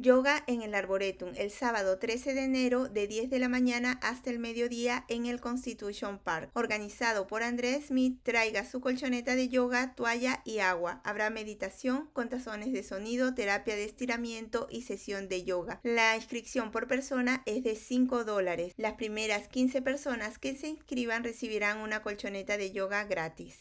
Yoga en el Arboretum el sábado 13 de enero de 10 de la mañana hasta el mediodía en el Constitution Park. Organizado por Andrés Smith, traiga su colchoneta de yoga, toalla y agua. Habrá meditación con tazones de sonido, terapia de estiramiento y sesión de yoga. La inscripción por persona es de 5 dólares. Las primeras 15 personas que se inscriban recibirán una colchoneta de yoga gratis.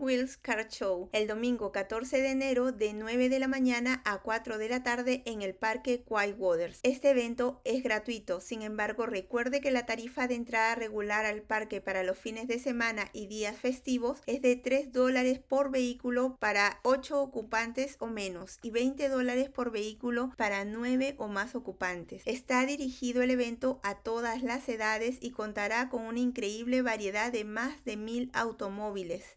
Wheels Car Show el domingo 14 de enero de 9 de la mañana a 4 de la tarde en el Parque Waters. Este evento es gratuito, sin embargo recuerde que la tarifa de entrada regular al parque para los fines de semana y días festivos es de 3 dólares por vehículo para 8 ocupantes o menos y 20 dólares por vehículo para 9 o más ocupantes. Está dirigido el evento a todas las edades y contará con una increíble variedad de más de mil automóviles.